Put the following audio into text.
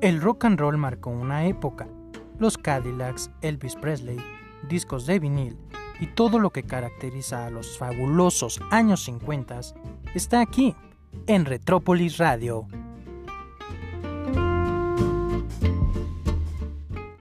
El rock and roll marcó una época. Los Cadillacs, Elvis Presley, discos de vinil y todo lo que caracteriza a los fabulosos años 50 está aquí, en Retrópolis Radio.